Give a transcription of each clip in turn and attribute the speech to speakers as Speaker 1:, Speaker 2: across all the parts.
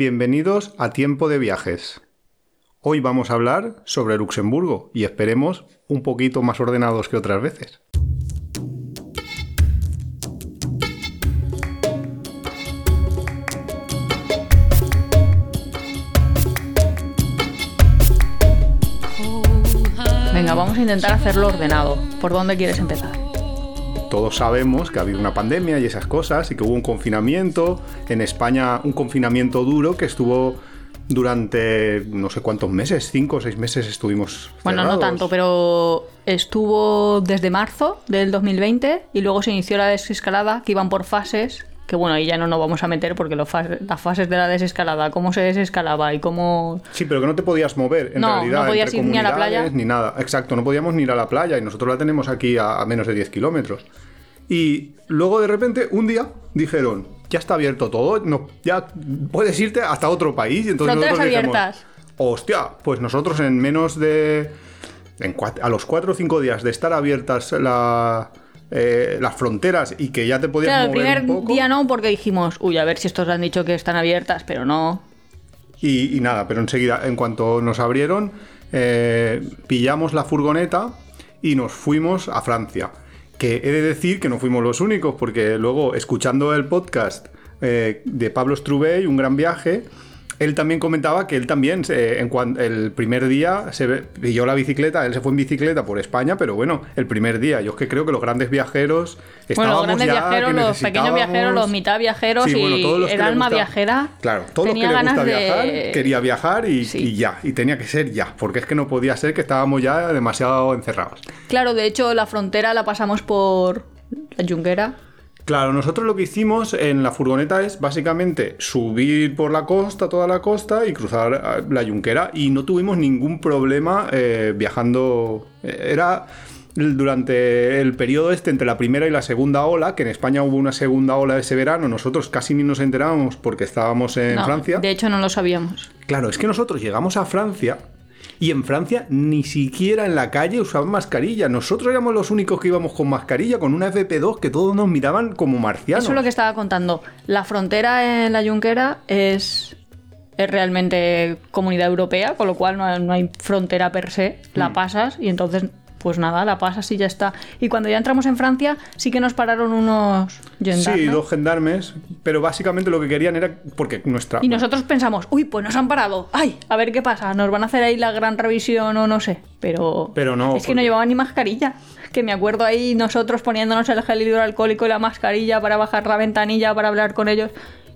Speaker 1: Bienvenidos a Tiempo de Viajes. Hoy vamos a hablar sobre Luxemburgo y esperemos un poquito más ordenados que otras veces.
Speaker 2: Venga, vamos a intentar hacerlo ordenado. ¿Por dónde quieres empezar?
Speaker 1: Todos sabemos que ha habido una pandemia y esas cosas y que hubo un confinamiento. En España un confinamiento duro que estuvo durante no sé cuántos meses, cinco o seis meses estuvimos.
Speaker 2: Bueno, no tanto, pero estuvo desde marzo del 2020 y luego se inició la desescalada, que iban por fases. Que bueno, ahí ya no nos vamos a meter porque las fases de la desescalada, cómo se desescalaba y cómo.
Speaker 1: Sí, pero que no te podías mover, en
Speaker 2: No,
Speaker 1: realidad.
Speaker 2: no podías ir ni a la playa.
Speaker 1: Ni nada, exacto, no podíamos ni ir a la playa y nosotros la tenemos aquí a, a menos de 10 kilómetros. Y luego de repente, un día, dijeron, ya está abierto todo, no, ya puedes irte hasta otro país. Y entonces
Speaker 2: Fronteras
Speaker 1: nosotros dijimos,
Speaker 2: abiertas.
Speaker 1: Hostia, pues nosotros en menos de... en a los 4 o 5 días de estar abiertas la- eh, las fronteras y que ya te podías
Speaker 2: Claro, el
Speaker 1: mover
Speaker 2: primer
Speaker 1: un poco.
Speaker 2: día no, porque dijimos, uy, a ver si estos han dicho que están abiertas, pero no.
Speaker 1: Y, y nada, pero enseguida, en cuanto nos abrieron, eh, pillamos la furgoneta y nos fuimos a Francia. Que he de decir que no fuimos los únicos, porque luego, escuchando el podcast eh, de Pablo Strubey, Un Gran Viaje, él también comentaba que él también, en el primer día, se pilló la bicicleta, él se fue en bicicleta por España, pero bueno, el primer día, yo es que creo que los grandes viajeros
Speaker 2: Bueno, los grandes
Speaker 1: ya
Speaker 2: viajeros, los pequeños viajeros, los mitad viajeros
Speaker 1: Sí, bueno,
Speaker 2: y
Speaker 1: todos los que
Speaker 2: el alma
Speaker 1: gusta-
Speaker 2: viajera.
Speaker 1: Claro, todos los que le gusta
Speaker 2: de...
Speaker 1: viajar, quería viajar y,
Speaker 2: Sí.
Speaker 1: y ya, y tenía que ser ya, porque es que no podía ser que estábamos ya demasiado encerrados.
Speaker 2: Claro, de hecho, la frontera la pasamos por la Junquera.
Speaker 1: Claro, nosotros lo que hicimos en la furgoneta es básicamente subir por la costa, toda la costa, y cruzar eh, la Yunquera, y no tuvimos ningún problema eh, viajando. Eh, Era durante el periodo este entre la primera y la segunda ola, que en España hubo una segunda ola ese verano, nosotros casi ni nos enterábamos porque estábamos en
Speaker 2: No,
Speaker 1: Francia.
Speaker 2: De hecho, no lo sabíamos.
Speaker 1: Claro, es que nosotros llegamos a Francia y en Francia ni siquiera en la calle usaban mascarilla. Nosotros éramos los únicos que íbamos con mascarilla, con una FP2 que todos nos miraban como marcianos.
Speaker 2: Eso es lo que estaba contando. La frontera en la Junquera es, es realmente comunidad europea, con lo cual no hay, no hay frontera per se. La pasas y entonces, pues nada, la pasas y ya está. Y cuando ya entramos en Francia, sí que nos pararon unos gendarmes.
Speaker 1: Sí, dos gendarmes, pero básicamente lo que querían era porque nuestra...
Speaker 2: Y nosotros pensamos, uy, pues nos han parado. Ay, a ver qué pasa. Nos van a hacer ahí la gran revisión o no sé. Pero,
Speaker 1: Pero no,
Speaker 2: es que no llevaban ni mascarilla. Que me acuerdo ahí nosotros poniéndonos el gel hidroalcohólico y la mascarilla para bajar la ventanilla para hablar con ellos.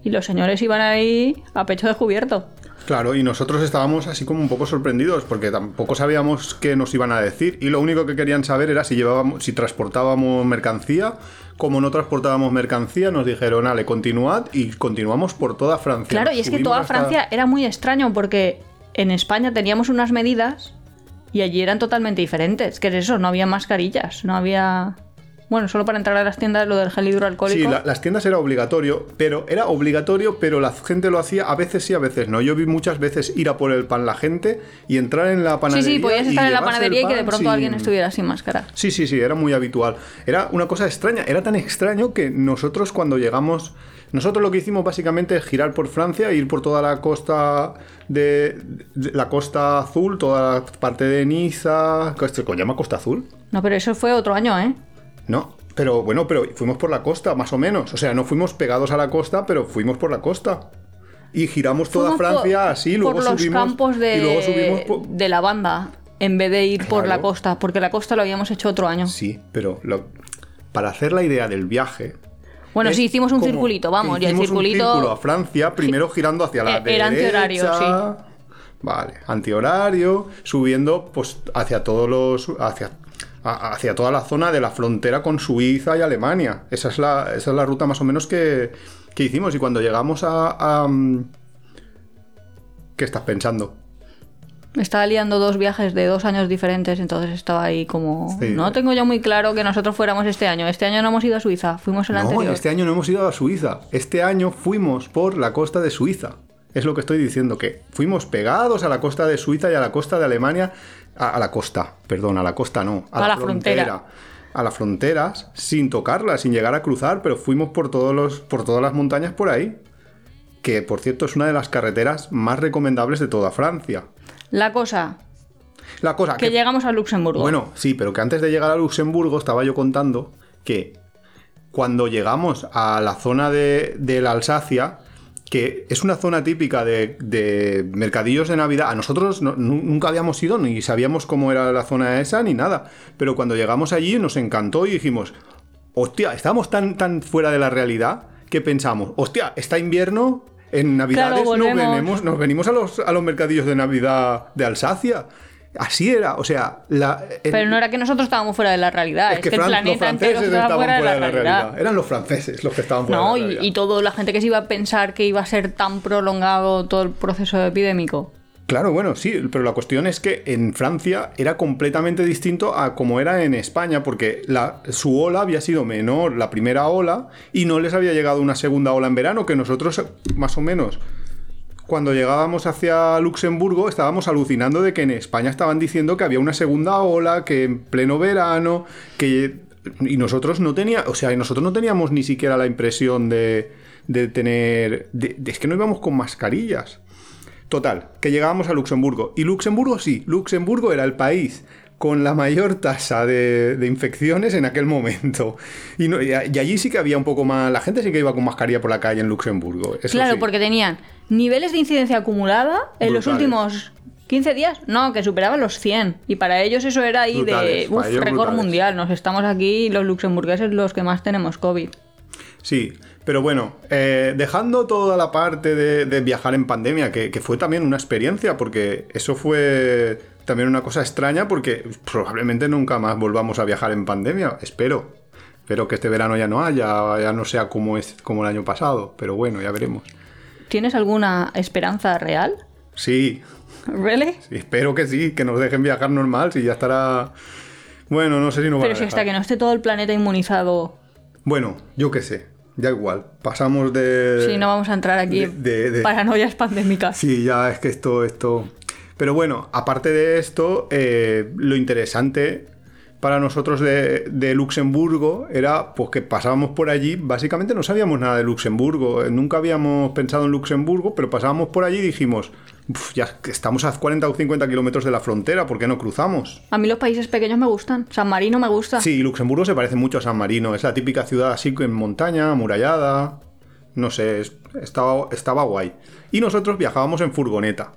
Speaker 2: Y los señores iban ahí a pecho descubierto.
Speaker 1: Claro, y nosotros estábamos así como un poco sorprendidos porque tampoco sabíamos qué nos iban a decir y lo único que querían saber era si llevábamos, si transportábamos mercancía. Como no transportábamos mercancía, nos dijeron, ale, continuad y continuamos por toda Francia.
Speaker 2: Claro, y es que toda
Speaker 1: hasta-
Speaker 2: Francia era muy extraño porque en España teníamos unas medidas y allí eran totalmente diferentes. Que es eso, no había mascarillas, no había... Bueno, solo para entrar a las tiendas lo del gel hidroalcohólico.
Speaker 1: Sí, la- las tiendas era obligatorio, pero era obligatorio, pero la gente lo hacía a veces sí, a veces no. Yo vi muchas veces ir a por el pan la gente y entrar en la
Speaker 2: Sí,
Speaker 1: panadería.
Speaker 2: sí, podías estar en la panadería y que de pronto
Speaker 1: sin-
Speaker 2: alguien estuviera sin máscara.
Speaker 1: Sí, sí, sí, era muy habitual. Era una cosa extraña, era tan extraño que nosotros cuando llegamos, nosotros lo que hicimos básicamente es girar por Francia, ir por toda la costa de, de- la costa azul, toda la parte de Niza, ¿se llama Costa Azul?
Speaker 2: No, pero eso fue otro año, ¿eh?
Speaker 1: No, pero bueno, pero fuimos por la costa, más o menos. O sea, no fuimos pegados a la costa, pero fuimos por la costa. Y giramos toda
Speaker 2: Fuimos
Speaker 1: Francia
Speaker 2: por-
Speaker 1: así, luego
Speaker 2: por los
Speaker 1: subimos.
Speaker 2: campos de,
Speaker 1: Y luego subimos por-
Speaker 2: de la banda en vez de ir por la costa, porque la costa lo habíamos hecho otro año.
Speaker 1: Sí, pero lo- para hacer la idea del viaje.
Speaker 2: Bueno,
Speaker 1: es
Speaker 2: sí, hicimos un circulito, vamos, y el
Speaker 1: hicimos
Speaker 2: circulito...
Speaker 1: Un círculo a Francia, primero girando hacia la
Speaker 2: Eh, era antihorario,
Speaker 1: derecha. Vale, antihorario, subiendo pues hacia todos los. hacia, a- hacia toda la zona de la frontera con Suiza y Alemania. Esa es la, esa es la ruta más o menos que, que hicimos. Y cuando llegamos a. a, mm, ¿Qué estás pensando?
Speaker 2: Me estaba liando dos viajes de dos años diferentes, entonces estaba ahí como...
Speaker 1: Sí.
Speaker 2: No tengo yo muy claro que nosotros fuéramos este año. Este año no hemos ido a Suiza, fuimos el
Speaker 1: No,
Speaker 2: anterior.
Speaker 1: este año no hemos ido a Suiza. Este año fuimos por la costa de Suiza. Es lo que estoy diciendo, que fuimos pegados a la costa de Suiza y a la costa de Alemania. A, a la costa, perdón, a la costa no. A,
Speaker 2: A la frontera.
Speaker 1: A las fronteras, sin tocarlas, sin llegar a cruzar, pero fuimos por, todos los, por todas las montañas por ahí. que por cierto es una de las carreteras más recomendables de toda Francia.
Speaker 2: La cosa,
Speaker 1: La cosa
Speaker 2: que llegamos a Luxemburgo.
Speaker 1: Bueno, sí, pero que antes de llegar a Luxemburgo estaba yo contando que cuando llegamos a la zona de, de la Alsacia, que es una zona típica de, de mercadillos de Navidad, a nosotros no- nu- nunca habíamos ido ni sabíamos cómo era la zona esa ni nada, pero cuando llegamos allí nos encantó y dijimos, hostia, estamos tan, tan fuera de la realidad que pensamos, hostia, está invierno. En Navidades
Speaker 2: Claro,
Speaker 1: nos, venimos, nos venimos a los, a los mercadillos de Navidad de Alsacia. Así era, o sea, la, el-
Speaker 2: Pero no era que nosotros estábamos fuera de la realidad, es, que, el
Speaker 1: Fran-
Speaker 2: planeta entero estaba
Speaker 1: estaban
Speaker 2: fuera de la realidad.
Speaker 1: Eran los franceses los que estaban fuera
Speaker 2: No,
Speaker 1: de la
Speaker 2: y,
Speaker 1: realidad.
Speaker 2: y toda la gente que se iba a pensar que iba a ser tan prolongado todo el proceso epidémico.
Speaker 1: Claro, bueno, sí, pero la cuestión es que en Francia era completamente distinto a como era en España, porque la, su ola había sido menor, la primera ola, y no les había llegado una segunda ola en verano, que nosotros, más o menos, cuando llegábamos hacia Luxemburgo, estábamos alucinando de que en España estaban diciendo que había una segunda ola, que en pleno verano, que... Y nosotros no teníamos, o sea, nosotros no teníamos ni siquiera la impresión de, de tener... es que no íbamos con mascarillas. Total, que llegábamos a Luxemburgo. Y Luxemburgo sí, Luxemburgo era el país con la mayor tasa de, de infecciones en aquel momento. Y, no- y allí sí que había un poco más... La gente sí que iba con mascarilla por la calle en Luxemburgo. eso
Speaker 2: claro,
Speaker 1: sí.
Speaker 2: porque tenían niveles de incidencia acumulada en los últimos 15 días, no, que superaban los 100. Y para ellos eso era ahí
Speaker 1: Brutales,
Speaker 2: de uf, récord
Speaker 1: brutales.
Speaker 2: mundial. Nos estamos aquí los luxemburgueses los que más tenemos COVID.
Speaker 1: Sí, pero bueno, eh, dejando toda la parte de, de viajar en pandemia, que, que fue también una experiencia, porque eso fue también una cosa extraña, porque probablemente nunca más volvamos a viajar en pandemia, espero. Espero que este verano ya no haya, ya no sea como, es, como el año pasado, pero bueno, ya veremos.
Speaker 2: ¿Tienes alguna esperanza real?
Speaker 1: Sí,
Speaker 2: ¿Really?
Speaker 1: sí, espero que sí, que nos dejen viajar normal, si ya estará... Bueno, no sé si nos van
Speaker 2: Pero
Speaker 1: a
Speaker 2: si hasta que no esté todo el planeta inmunizado,
Speaker 1: Bueno, yo qué sé, ya igual. Pasamos de...
Speaker 2: sí, no vamos a entrar aquí
Speaker 1: de- de- de-
Speaker 2: paranoias pandémicas.
Speaker 1: Sí, ya es que esto, esto. Pero bueno, aparte de esto, eh, lo interesante para nosotros de, de Luxemburgo era pues que pasábamos por allí, básicamente no sabíamos nada de Luxemburgo, nunca habíamos pensado en Luxemburgo, pero pasábamos por allí y dijimos, "Uf, ya estamos a 40 o 50 kilómetros de la frontera, ¿por qué no cruzamos?
Speaker 2: A mí los países pequeños me gustan. San Marino me gusta.
Speaker 1: Sí, Luxemburgo se parece mucho a San Marino. Es la típica ciudad así en montaña, amurallada. No sé, es- estaba, estaba guay. Y nosotros viajábamos en furgoneta.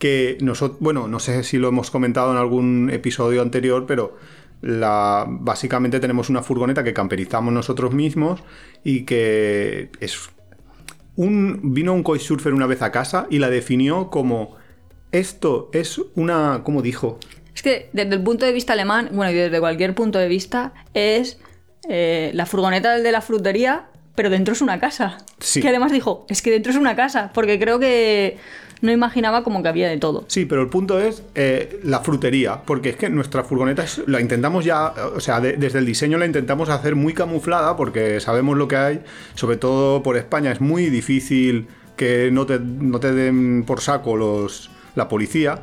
Speaker 1: Que nosotros, bueno, no sé si lo hemos comentado en algún episodio anterior, pero la, básicamente tenemos una furgoneta que camperizamos nosotros mismos y que es un, vino un couchsurfer una vez a casa y la definió como esto es una, ¿cómo dijo?
Speaker 2: Es que desde el punto de vista alemán, bueno, y desde cualquier punto de vista, es eh, la furgoneta del de la frutería, pero dentro es una casa.
Speaker 1: Sí.
Speaker 2: Que además dijo, es que dentro es una casa, porque creo que no imaginaba como que había de todo.
Speaker 1: Sí, pero el punto es eh, la frutería, porque es que nuestra furgoneta la intentamos ya, o sea, de- desde el diseño la intentamos hacer muy camuflada porque sabemos lo que hay, sobre todo por España es muy difícil que no te, no te den por saco los, la policía.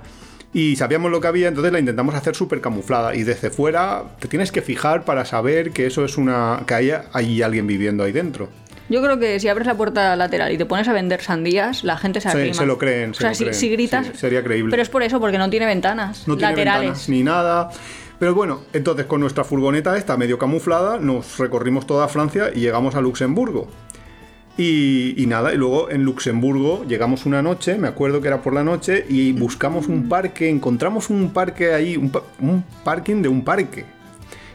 Speaker 1: Y sabíamos lo que había, entonces la intentamos hacer súper camuflada. Y desde fuera te tienes que fijar para saber que eso es una. que hay, hay alguien viviendo ahí dentro.
Speaker 2: Yo creo que si abres la puerta lateral y te pones a vender sandías, la gente se arrima.
Speaker 1: se lo creen, se
Speaker 2: o sea,
Speaker 1: lo
Speaker 2: si,
Speaker 1: creen.
Speaker 2: si gritas...
Speaker 1: Sí, sería creíble.
Speaker 2: Pero es por eso, porque no tiene ventanas
Speaker 1: No tiene
Speaker 2: laterales.
Speaker 1: ventanas ni nada. Pero bueno, entonces con nuestra furgoneta esta medio camuflada nos recorrimos toda Francia y llegamos a Luxemburgo. Y, y nada, y luego en Luxemburgo llegamos una noche, me acuerdo que era por la noche, y buscamos un parque, encontramos un parque ahí, un, pa- un parking de un parque.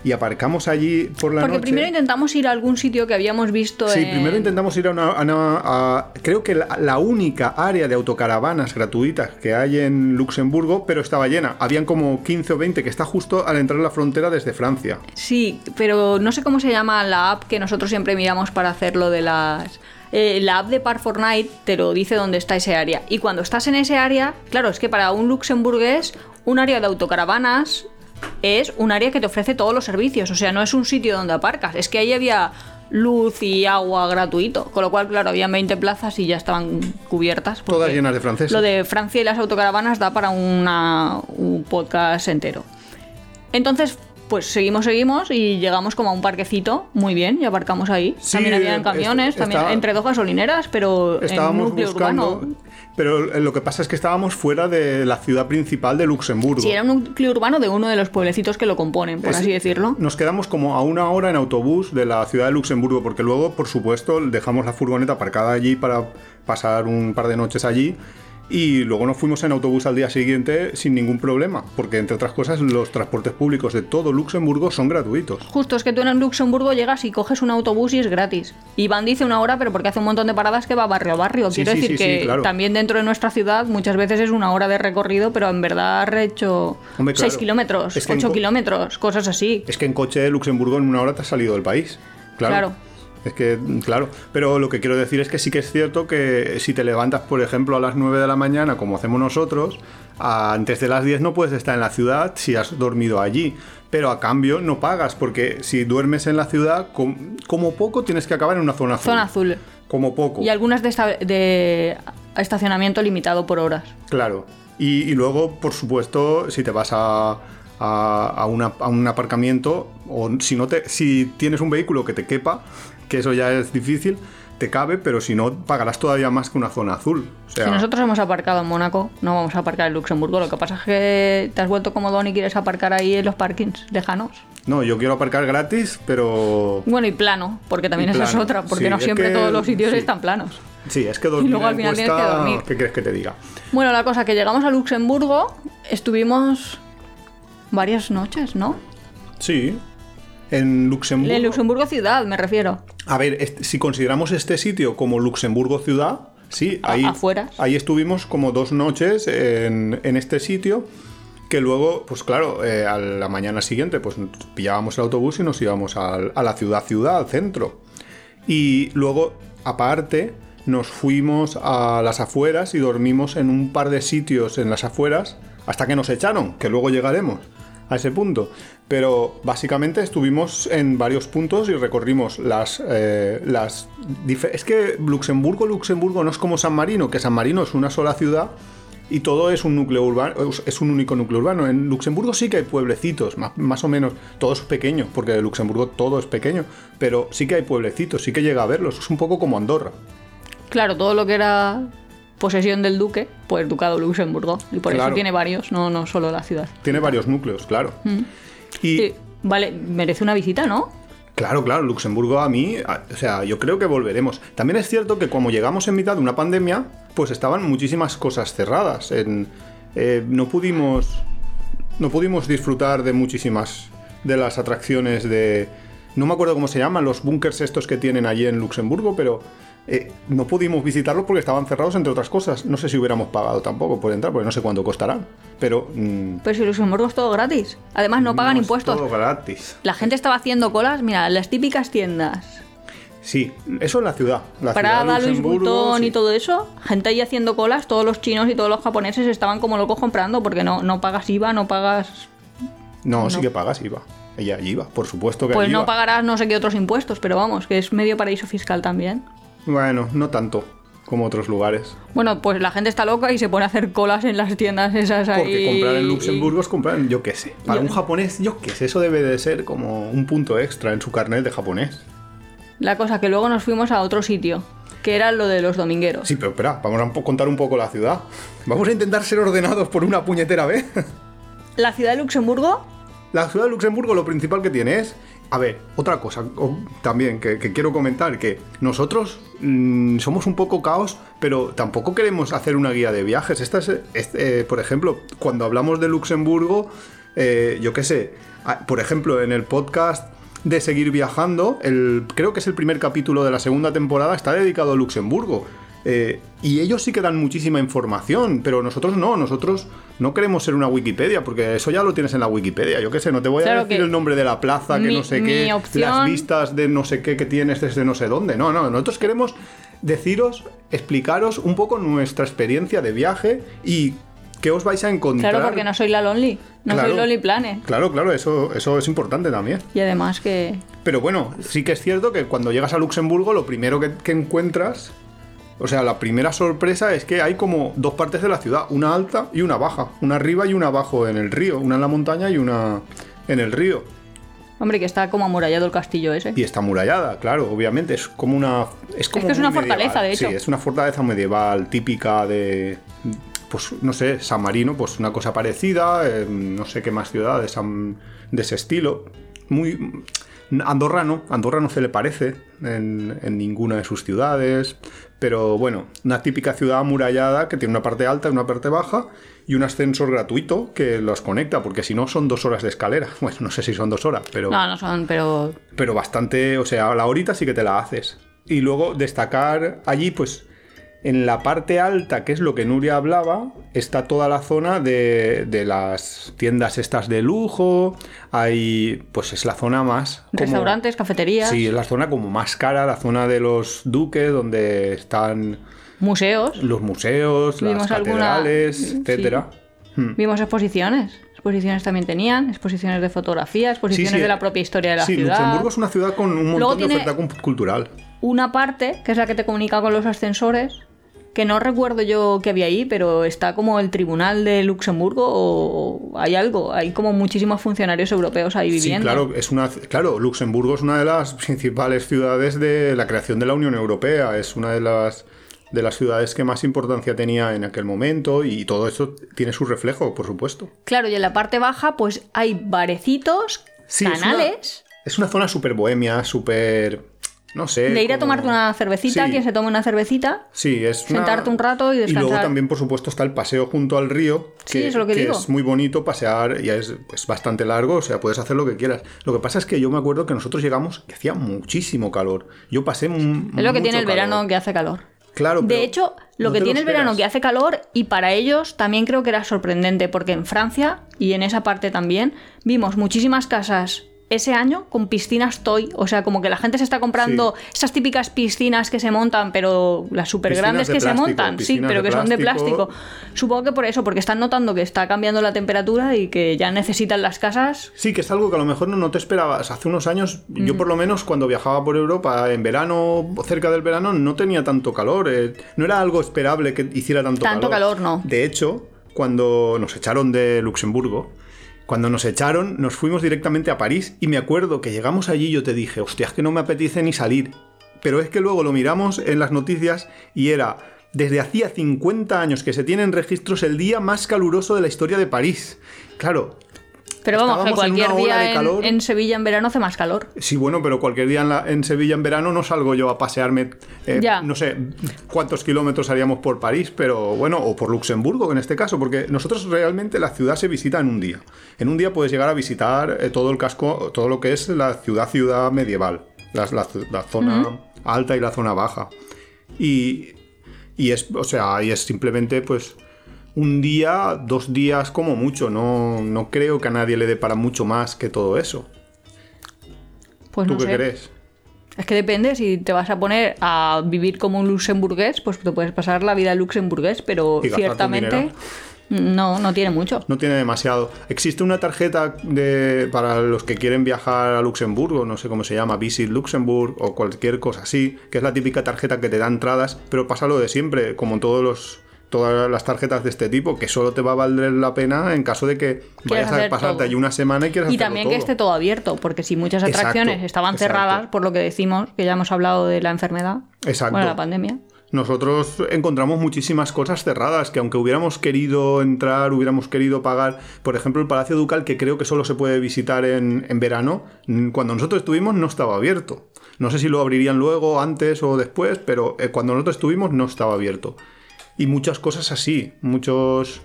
Speaker 1: Y aparcamos allí por la
Speaker 2: Porque
Speaker 1: noche.
Speaker 2: primero intentamos ir a algún sitio que habíamos visto
Speaker 1: Sí,
Speaker 2: en...
Speaker 1: primero intentamos ir a una. a una- a- creo que la, la única área de autocaravanas gratuitas que hay en Luxemburgo, pero estaba llena. Habían como 15 o 20 que está justo al entrar en la frontera desde Francia.
Speaker 2: Sí, pero no sé cómo se llama la app que nosotros siempre miramos para hacer lo de las... eh, la app de Park Fortnite te lo dice dónde está ese área. Y cuando estás en ese área, claro, es que para un luxemburgués, un área de autocaravanas es un área que te ofrece todos los servicios. O sea, no es un sitio donde aparcas. Es que ahí había luz y agua gratuito. Con lo cual, claro, había 20 plazas y ya estaban cubiertas.
Speaker 1: Todas llenas de franceses.
Speaker 2: Lo de Francia y las autocaravanas da para una- un podcast entero. Entonces, pues seguimos, seguimos y llegamos como a un parquecito, muy bien, y aparcamos ahí.
Speaker 1: Sí,
Speaker 2: también habían
Speaker 1: est-
Speaker 2: camiones, también entre dos gasolineras, pero en
Speaker 1: Estábamos
Speaker 2: núcleo
Speaker 1: buscando.
Speaker 2: urbano.
Speaker 1: Pero lo que pasa es que estábamos fuera de la ciudad principal de Luxemburgo.
Speaker 2: Sí, era un núcleo urbano de uno de los pueblecitos que lo componen, por
Speaker 1: Es-
Speaker 2: así decirlo.
Speaker 1: Nos quedamos como a una hora en autobús de la ciudad de Luxemburgo, porque luego, por supuesto, dejamos la furgoneta aparcada allí para pasar un par de noches allí. Y luego nos fuimos en autobús al día siguiente sin ningún problema, porque entre otras cosas los transportes públicos de todo Luxemburgo son gratuitos.
Speaker 2: Justo es que tú en Luxemburgo llegas y coges un autobús y es gratis. Y Van dice una hora, pero porque hace un montón de paradas que va barrio a barrio. Quiero
Speaker 1: sí,
Speaker 2: decir
Speaker 1: sí,
Speaker 2: que
Speaker 1: claro.
Speaker 2: también dentro de nuestra ciudad muchas veces es una hora de recorrido, pero en verdad ha hecho
Speaker 1: Hombre,
Speaker 2: 6
Speaker 1: claro.
Speaker 2: kilómetros,
Speaker 1: Es que en
Speaker 2: 8
Speaker 1: co-
Speaker 2: kilómetros, cosas así.
Speaker 1: Es que en coche de Luxemburgo en una hora te has salido del país. Claro.
Speaker 2: Claro.
Speaker 1: Es que, claro. Pero lo que quiero decir es que sí que es cierto que si te levantas, por ejemplo, a las 9 de la mañana, como hacemos nosotros, antes de las 10 no puedes estar en la ciudad si has dormido allí. Pero a cambio no pagas, porque si duermes en la ciudad, com- como poco tienes que acabar en una zona azul.
Speaker 2: Zona azul.
Speaker 1: Como poco.
Speaker 2: Y algunas de, esta- de estacionamiento limitado por horas.
Speaker 1: Claro. Y, y luego, por supuesto, si te vas a, a- a una- a un aparcamiento, o si, no te, si tienes un vehículo que te quepa, que eso ya es difícil, te cabe, pero si no, pagarás todavía más que una zona azul. O sea,
Speaker 2: Si nosotros hemos aparcado en Mónaco, no vamos a aparcar en Luxemburgo. Lo que pasa es que te has vuelto como Don y quieres aparcar ahí en los parkings lejanos.
Speaker 1: no, yo quiero aparcar gratis, pero...
Speaker 2: Bueno, y plano, porque también
Speaker 1: Y
Speaker 2: esa es otra, porque
Speaker 1: sí,
Speaker 2: no siempre
Speaker 1: que-
Speaker 2: todos los sitios
Speaker 1: sí.
Speaker 2: están planos.
Speaker 1: Sí, es que dormir
Speaker 2: luego al final tienes que dormir.
Speaker 1: ¿Qué quieres que te diga?
Speaker 2: Bueno, la cosa que llegamos a Luxemburgo, estuvimos varias noches, ¿no?
Speaker 1: Sí. En Luxemburgo...
Speaker 2: En Luxemburgo ciudad, me refiero.
Speaker 1: A ver, este- si consideramos este sitio como Luxemburgo ciudad, sí,
Speaker 2: A-
Speaker 1: ahí, estuvimos como dos noches en, en este sitio, que luego, pues claro, eh, a la mañana siguiente, pues pillábamos el autobús y nos íbamos al- a la ciudad ciudad, al centro. Y luego, aparte, nos fuimos a las afueras y dormimos en un par de sitios en las afueras hasta que nos echaron, que luego llegaremos a ese punto. Pero básicamente estuvimos en varios puntos y recorrimos las... eh, las es que Luxemburgo, Luxemburgo no es como San Marino, que San Marino es una sola ciudad y todo es un núcleo urbano, es un único núcleo urbano. En Luxemburgo sí que hay pueblecitos, más, más o menos, todo es pequeño, porque en Luxemburgo todo es pequeño, pero sí que hay pueblecitos, sí que llega a verlos, es un poco como Andorra.
Speaker 2: Claro, todo lo que era posesión del duque, pues ducado Luxemburgo. Y por
Speaker 1: Claro.
Speaker 2: eso tiene varios, no, no solo la ciudad.
Speaker 1: Tiene varios núcleos, claro. Y
Speaker 2: Sí, vale, merece una visita, ¿no?
Speaker 1: claro, claro, Luxemburgo a mí, a- o sea, yo creo que volveremos. También es cierto que como llegamos en mitad de una pandemia, pues estaban muchísimas cosas cerradas. En, eh, no pudimos no pudimos disfrutar de muchísimas de las atracciones de no me acuerdo cómo se llaman los búnkers estos que tienen allí en Luxemburgo, pero eh, no pudimos visitarlos porque estaban cerrados entre otras cosas. No sé si hubiéramos pagado tampoco por entrar, porque no sé cuánto costarán. Pero mm,
Speaker 2: Pero si Luxemburgo es todo gratis. Además, no pagan
Speaker 1: es
Speaker 2: impuestos.
Speaker 1: Todo gratis.
Speaker 2: La gente estaba haciendo colas, mira, las típicas tiendas.
Speaker 1: Sí, eso en la ciudad. La
Speaker 2: Prada,
Speaker 1: ciudad
Speaker 2: Luis y todo eso, gente ahí haciendo colas, todos los chinos y todos los japoneses estaban como locos comprando porque no, no pagas IVA, no pagas...
Speaker 1: No, sí que pagas IVA. Ella IVA, por supuesto que
Speaker 2: Pues no pagarás no sé qué otros impuestos, pero vamos, que es medio paraíso fiscal también.
Speaker 1: Bueno, no tanto como otros lugares.
Speaker 2: Bueno, pues la gente está loca y se pone a hacer colas en las tiendas esas ahí.
Speaker 1: Porque comprar en Luxemburgo es comprar en, yo qué sé. Para
Speaker 2: Yo-
Speaker 1: un japonés, yo qué sé, eso debe de ser como un punto extra en su carnet de japonés.
Speaker 2: La cosa que luego nos fuimos a otro sitio, que era lo de los domingueros.
Speaker 1: Sí, pero espera, vamos a contar un poco la ciudad. Vamos a intentar ser ordenados por una puñetera vez.
Speaker 2: La ciudad de Luxemburgo,
Speaker 1: La ciudad de Luxemburgo lo principal que tiene es... A ver, otra cosa también que, quiero comentar, que nosotros mm, somos un poco caos, pero tampoco queremos hacer una guía de viajes. Esta es, eh, por ejemplo, cuando hablamos de Luxemburgo, eh, yo qué sé, por ejemplo, en el podcast de Seguir Viajando, creo que es el primer capítulo de la segunda temporada, está dedicado a Luxemburgo. Eh, y ellos sí que dan muchísima información, pero nosotros no, nosotros no queremos ser una Wikipedia, porque eso ya lo tienes en la Wikipedia. Yo qué sé, no te voy a
Speaker 2: Claro
Speaker 1: decir el nombre de la plaza, que
Speaker 2: mi-
Speaker 1: no sé qué,
Speaker 2: opción-
Speaker 1: las vistas de no sé qué que tienes desde no sé dónde. No, no, nosotros queremos deciros, explicaros un poco nuestra experiencia de viaje y qué os vais a encontrar.
Speaker 2: claro, porque no soy la Lonely, no
Speaker 1: Claro.
Speaker 2: soy Lonely Planet.
Speaker 1: Claro, claro, eso, eso es importante también.
Speaker 2: Y además que...
Speaker 1: Pero bueno, sí que es cierto que cuando llegas a Luxemburgo, lo primero que, que encuentras, o sea, la primera sorpresa es que hay como dos partes de la ciudad, una alta y una baja, una arriba y una abajo en el río, una en la montaña y una en el río.
Speaker 2: Hombre, que está como amurallado el castillo ese.
Speaker 1: Y está amurallada, claro, obviamente. Es como una. Es, como
Speaker 2: que es una fortaleza, de hecho.
Speaker 1: Sí, es una fortaleza medieval típica de. Pues no sé, San Marino, pues una cosa parecida. eh, no sé qué más ciudades han- de ese estilo. Muy. Andorra no, Andorra no se le parece en, en ninguna de sus ciudades. Pero bueno, una típica ciudad amurallada que tiene una parte alta y una parte baja y un ascensor gratuito que los conecta, porque si no son dos horas de escalera. Bueno, no sé si son dos horas, pero
Speaker 2: No, no son, pero
Speaker 1: pero bastante, o sea, a la horita sí que te la haces. Y luego destacar allí, pues, en la parte alta, que es lo que Nuria hablaba, está toda la zona de, de las tiendas estas de lujo. Hay, pues es la zona más... como-
Speaker 2: restaurantes, cafeterías,
Speaker 1: Sí, es la zona como más cara, la zona de los duques, donde están
Speaker 2: museos.
Speaker 1: los museos, las
Speaker 2: alguna-
Speaker 1: catedrales,
Speaker 2: sí.
Speaker 1: etcétera. Hmm.
Speaker 2: Vimos exposiciones. Exposiciones también tenían, exposiciones de fotografía, exposiciones
Speaker 1: Sí, sí,
Speaker 2: de la propia historia de la
Speaker 1: sí,
Speaker 2: ciudad.
Speaker 1: Luxemburgo es una ciudad con un
Speaker 2: Luego
Speaker 1: montón de oferta cu- cultural.
Speaker 2: Una parte, que es la que te comunica con los ascensores, que no recuerdo yo que había ahí, pero está como el tribunal de Luxemburgo o hay algo. Hay como muchísimos funcionarios europeos ahí viviendo.
Speaker 1: Sí, claro, es una, claro, Luxemburgo es una de las principales ciudades de la creación de la Unión Europea. Es una de las de las ciudades que más importancia tenía en aquel momento y todo eso tiene su reflejo, por supuesto.
Speaker 2: Claro, y en la parte baja, pues hay barecitos,
Speaker 1: Sí, es
Speaker 2: canales.
Speaker 1: Es una zona súper bohemia, súper... No sé.
Speaker 2: De ir a tomarte una cervecita,
Speaker 1: Sí.
Speaker 2: quien se tome una cervecita.
Speaker 1: Sí, es una-
Speaker 2: Sentarte un rato y
Speaker 1: luego
Speaker 2: descansar.
Speaker 1: también, por supuesto, está el paseo junto al río,
Speaker 2: Sí,
Speaker 1: que,
Speaker 2: es lo que digo.
Speaker 1: es muy bonito pasear y es pues, bastante largo, o sea, puedes hacer lo que quieras. Lo que pasa es que yo me acuerdo que nosotros llegamos que hacía muchísimo calor. Yo pasé un
Speaker 2: Es lo que tiene el verano que hace calor.
Speaker 1: Claro,
Speaker 2: De hecho, lo
Speaker 1: no
Speaker 2: que tiene el verano que hace calor y para ellos también creo que era sorprendente porque en Francia y en esa parte también vimos muchísimas casas ese año con piscinas toy, o sea, como que la gente se está comprando esas típicas piscinas que se montan, pero las súper grandes que se montan, sí, pero que son de
Speaker 1: plástico.
Speaker 2: Supongo que por eso, porque están notando que está cambiando la temperatura y que ya necesitan las casas.
Speaker 1: Sí, que es algo que a lo mejor no, no te esperabas. Hace unos años,
Speaker 2: Mm.
Speaker 1: yo por lo menos cuando viajaba por Europa en verano, cerca del verano, no tenía tanto calor. eh, no era algo esperable que hiciera tanto,
Speaker 2: Tanto calor, no.
Speaker 1: De hecho, cuando nos echaron de Luxemburgo, cuando nos echaron, nos fuimos directamente a París y me acuerdo que llegamos allí y yo te dije, hostia, es que no me apetece ni salir. Pero es que luego lo miramos en las noticias y era, desde hacía 50 años que se tienen registros, el día más caluroso de la historia de París. Claro,
Speaker 2: Pero vamos, que cualquier día en, en Sevilla en verano hace más calor.
Speaker 1: Sí, bueno, pero cualquier día en, la- en Sevilla en verano no salgo yo a pasearme, eh,
Speaker 2: Ya.
Speaker 1: no sé cuántos kilómetros haríamos por París, pero bueno, o por Luxemburgo en este caso, porque nosotros realmente la ciudad se visita en un día. En un día puedes llegar a visitar eh, todo el casco, todo lo que es la ciudad-ciudad medieval, la zona alta y la zona baja. Y, y es, o sea, y es simplemente pues un día, dos días como mucho, no, no creo que a nadie le dé para mucho más que todo eso.
Speaker 2: Pues
Speaker 1: ¿Tú
Speaker 2: no
Speaker 1: qué
Speaker 2: sé.
Speaker 1: crees?
Speaker 2: Es que depende, si te vas a poner a vivir como un luxemburgués, pues te puedes pasar la vida luxemburgués, pero ciertamente no, no tiene mucho.
Speaker 1: No tiene demasiado. Existe una tarjeta de, para los que quieren viajar a Luxemburgo, no sé cómo se llama, Visit Luxemburg o cualquier cosa así, que es la típica tarjeta que te da entradas, pero pasa lo de siempre, como todos los todas las tarjetas de este tipo, que solo te va a valer la pena en caso de que vayas a pasarte
Speaker 2: todo.
Speaker 1: allí una semana y quieras
Speaker 2: Y también que esté todo abierto, porque si muchas
Speaker 1: Exacto,
Speaker 2: atracciones estaban
Speaker 1: exacto.
Speaker 2: cerradas, por lo que decimos, que ya hemos hablado de la enfermedad,
Speaker 1: Exacto.
Speaker 2: bueno, la pandemia.
Speaker 1: Nosotros encontramos muchísimas cosas cerradas que aunque hubiéramos querido entrar, hubiéramos querido pagar, por ejemplo el Palacio Ducal que creo que solo se puede visitar en, en verano, cuando nosotros estuvimos no estaba abierto. No sé si lo abrirían luego, antes o después, pero eh, cuando nosotros estuvimos no estaba abierto. Y muchas cosas así, muchos...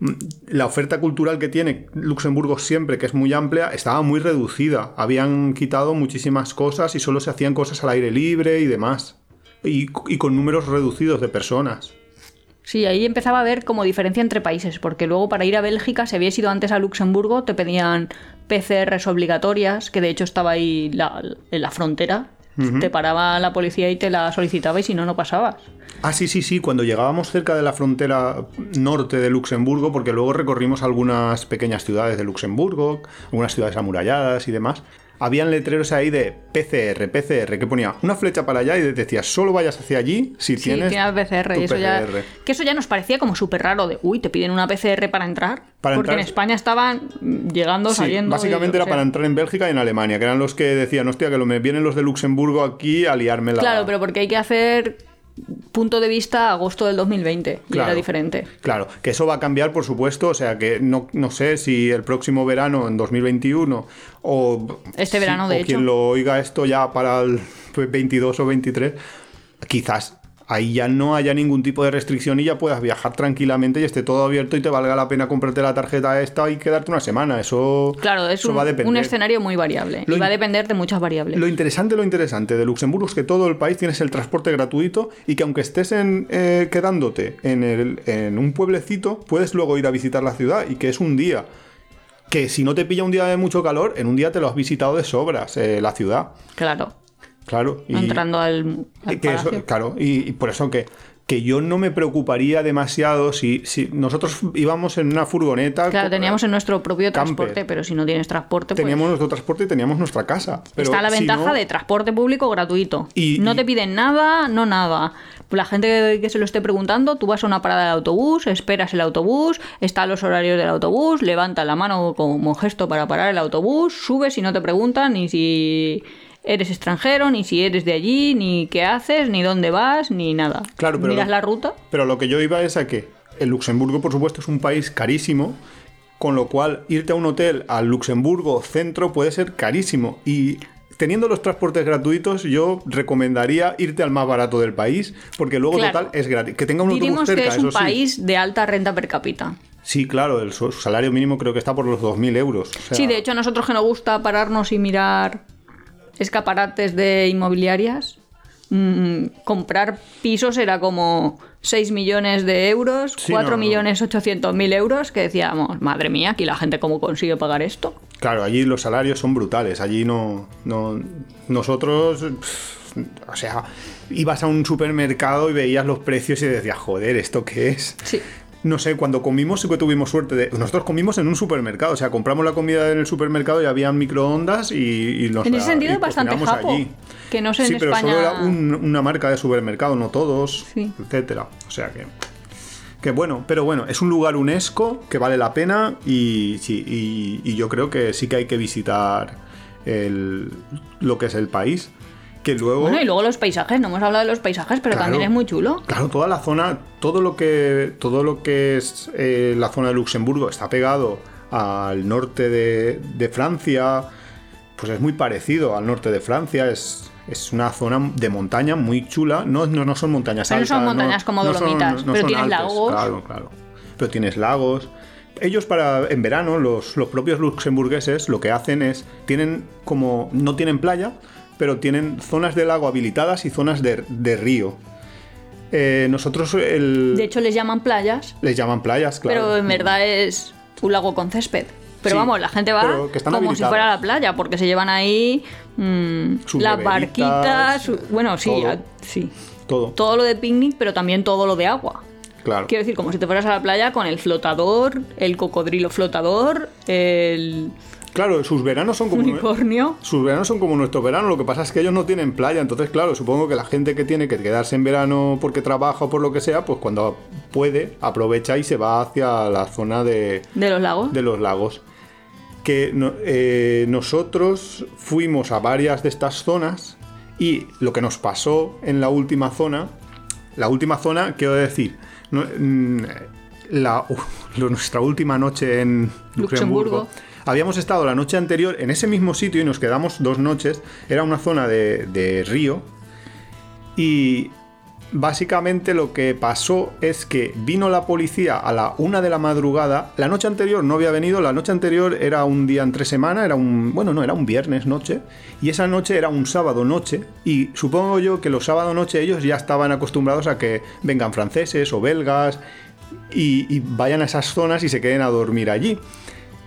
Speaker 1: mm, La oferta cultural que tiene Luxemburgo siempre, que es muy amplia, estaba muy reducida. Habían quitado muchísimas cosas y solo se hacían cosas al aire libre y demás. Y, con números reducidos de personas.
Speaker 2: Sí, ahí empezaba a haber como diferencia entre países, porque luego para ir a Bélgica, si habías ido antes a Luxemburgo, te pedían PCRs obligatorias, que de hecho estaba ahí la- en la frontera. Te paraba la policía y te la solicitaba y si no, no pasabas.
Speaker 1: Ah, sí, sí, sí, cuando llegábamos cerca de la frontera norte de Luxemburgo, porque luego recorrimos algunas pequeñas ciudades de Luxemburgo, algunas ciudades amuralladas y demás, habían letreros ahí de PCR, PCR, que ponía una flecha para allá y decía, solo vayas hacia allí si
Speaker 2: Sí,
Speaker 1: tienes
Speaker 2: tiene PCR,
Speaker 1: tu
Speaker 2: y eso ya,
Speaker 1: PCR.
Speaker 2: que eso ya nos parecía como súper raro de, uy, te piden una PCR para entrar.
Speaker 1: Para
Speaker 2: porque
Speaker 1: entrar-
Speaker 2: en España estaban mm, llegando,
Speaker 1: Sí,
Speaker 2: saliendo.
Speaker 1: básicamente era para entrar en Bélgica y en Alemania, que eran los que decían, hostia, que lo me vienen los de Luxemburgo aquí a liarme la...
Speaker 2: Claro, pero porque hay que hacer punto de vista agosto del 2020 y
Speaker 1: Claro.
Speaker 2: era diferente.
Speaker 1: Claro, que eso va a cambiar, por supuesto, o sea que no, no sé si el próximo verano, en 2021, o...
Speaker 2: Este
Speaker 1: si-
Speaker 2: verano, de
Speaker 1: o
Speaker 2: hecho.
Speaker 1: quien lo oiga esto ya para el 22 o 23, quizás ahí ya no haya ningún tipo de restricción y ya puedas viajar tranquilamente y esté todo abierto y te valga la pena comprarte la tarjeta esta y quedarte una semana. Eso,
Speaker 2: Claro, es
Speaker 1: eso
Speaker 2: un,
Speaker 1: va a depender.
Speaker 2: un escenario muy variable
Speaker 1: Lo
Speaker 2: y va a depender de muchas variables.
Speaker 1: Lo interesante, lo interesante de Luxemburgo es que todo el país tienes el transporte gratuito y que aunque estés en, eh, quedándote en, el- en un pueblecito, puedes luego ir a visitar la ciudad y que es un día. Que si no te pilla un día de mucho calor, en un día te lo has visitado de sobras, eh, la ciudad.
Speaker 2: Claro,
Speaker 1: Claro. Y,
Speaker 2: entrando al, al
Speaker 1: y que eso-
Speaker 2: palacio.
Speaker 1: claro, y, y por eso que, que yo no me preocuparía demasiado si, si nosotros íbamos en una furgoneta.
Speaker 2: Claro, teníamos en nuestro propio
Speaker 1: camper.
Speaker 2: transporte, pero si no tienes transporte, pues
Speaker 1: teníamos nuestro transporte y teníamos nuestra casa. Pero
Speaker 2: está la
Speaker 1: si
Speaker 2: ventaja
Speaker 1: no-
Speaker 2: de transporte público gratuito.
Speaker 1: Y-
Speaker 2: no te piden nada, no nada. La gente que, se lo esté preguntando, tú vas a una parada de autobús, esperas el autobús, están los horarios del autobús, levanta la mano como gesto para parar el autobús, subes y no te preguntan ni si eres extranjero, ni si eres de allí, ni qué haces, ni dónde vas, ni nada.
Speaker 1: Claro, pero
Speaker 2: Miras la ruta.
Speaker 1: Pero lo que yo iba es a que el Luxemburgo, por supuesto, es un país carísimo, con lo cual irte a un hotel al Luxemburgo centro puede ser carísimo. Y teniendo los transportes gratuitos, yo recomendaría irte al más barato del país, porque luego
Speaker 2: Claro.
Speaker 1: total es gratis. Que tenga un
Speaker 2: Diríamos
Speaker 1: autobús cerca,
Speaker 2: que es un
Speaker 1: eso sí.
Speaker 2: país de alta renta per cápita.
Speaker 1: Sí, claro, el salario mínimo creo que está por los 2.000 euros. o sea,
Speaker 2: Sí, de hecho a nosotros que nos gusta pararnos y mirar escaparates de inmobiliarias, mm, comprar pisos era como 6 millones de euros,
Speaker 1: Sí,
Speaker 2: 4
Speaker 1: no, no.
Speaker 2: millones 800 mil euros, que decíamos, madre mía, aquí la gente cómo consigue pagar esto.
Speaker 1: Claro, allí los salarios son brutales. Allí no. no nosotros. pff, o sea, ibas a un supermercado y veías los precios y decías, joder, ¿esto qué es?
Speaker 2: Sí.
Speaker 1: No sé, cuando comimos sí que tuvimos suerte de... Nosotros comimos en un supermercado, o sea, compramos la comida en el supermercado y habían microondas y, y nos
Speaker 2: En ese sentido es bastante japo, que no sé en
Speaker 1: sí, pero
Speaker 2: España-
Speaker 1: solo era un- una marca de supermercado, no todos,
Speaker 2: Sí.
Speaker 1: etcétera. O sea que... Que bueno, pero bueno, es un lugar UNESCO que vale la pena y, sí, y, y yo creo que sí que hay que visitar el- lo que es el país. Que luego...
Speaker 2: Bueno, y luego los paisajes, no hemos hablado de los paisajes, pero
Speaker 1: Claro.
Speaker 2: también es muy chulo.
Speaker 1: Claro, toda la zona, todo lo que, todo lo que es eh, la zona de Luxemburgo está pegado al norte de, de Francia, pues es muy parecido al norte de Francia, es, es una zona de montaña muy chula, no, no, no son montañas
Speaker 2: Pero no
Speaker 1: altas.
Speaker 2: son montañas como
Speaker 1: son-
Speaker 2: Dolomitas, pero tienes lagos.
Speaker 1: Claro, claro. Pero tienes lagos. Ellos para en verano, los, los propios luxemburgueses, lo que hacen es, tienen como, no tienen playa, pero tienen zonas de lago habilitadas y zonas de, de río. Eh, nosotros el-
Speaker 2: De hecho, les llaman playas,
Speaker 1: les llaman playas, claro.
Speaker 2: pero en verdad es un lago con césped. Pero
Speaker 1: Sí,
Speaker 2: vamos, la gente va como si fuera a la playa, porque se llevan ahí mm,
Speaker 1: Sus
Speaker 2: las barquitas, su- bueno, sí,
Speaker 1: todo.
Speaker 2: a- sí.
Speaker 1: Todo,
Speaker 2: Todo lo de picnic, pero también todo lo de agua.
Speaker 1: claro.
Speaker 2: Quiero decir, como si te fueras a la playa con el flotador, el cocodrilo flotador, el
Speaker 1: Claro, sus veranos son como...
Speaker 2: unicornio.
Speaker 1: Sus veranos son como nuestro verano, lo que pasa es que ellos no tienen playa, entonces claro, supongo que la gente que tiene que quedarse en verano porque trabaja o por lo que sea, pues cuando puede aprovecha y se va hacia la zona de,
Speaker 2: De los lagos.
Speaker 1: de los lagos. Que eh, nosotros fuimos a varias de estas zonas y lo que nos pasó en la última zona, la última zona, quiero decir, no- mm, la- nuestra última noche en Luxemburgo,
Speaker 2: Luxemburgo.
Speaker 1: Habíamos estado la noche anterior en ese mismo sitio y nos quedamos dos noches, era una zona de, río y Básicamente lo que pasó es que vino la policía a la una de la madrugada. La noche anterior no había venido, la noche anterior era un día entre semana, era un. Bueno, no, era un viernes noche. Y esa noche era un sábado noche. Y supongo yo que los sábado noche ellos ya estaban acostumbrados a que vengan franceses o belgas y vayan a esas zonas y se queden a dormir allí.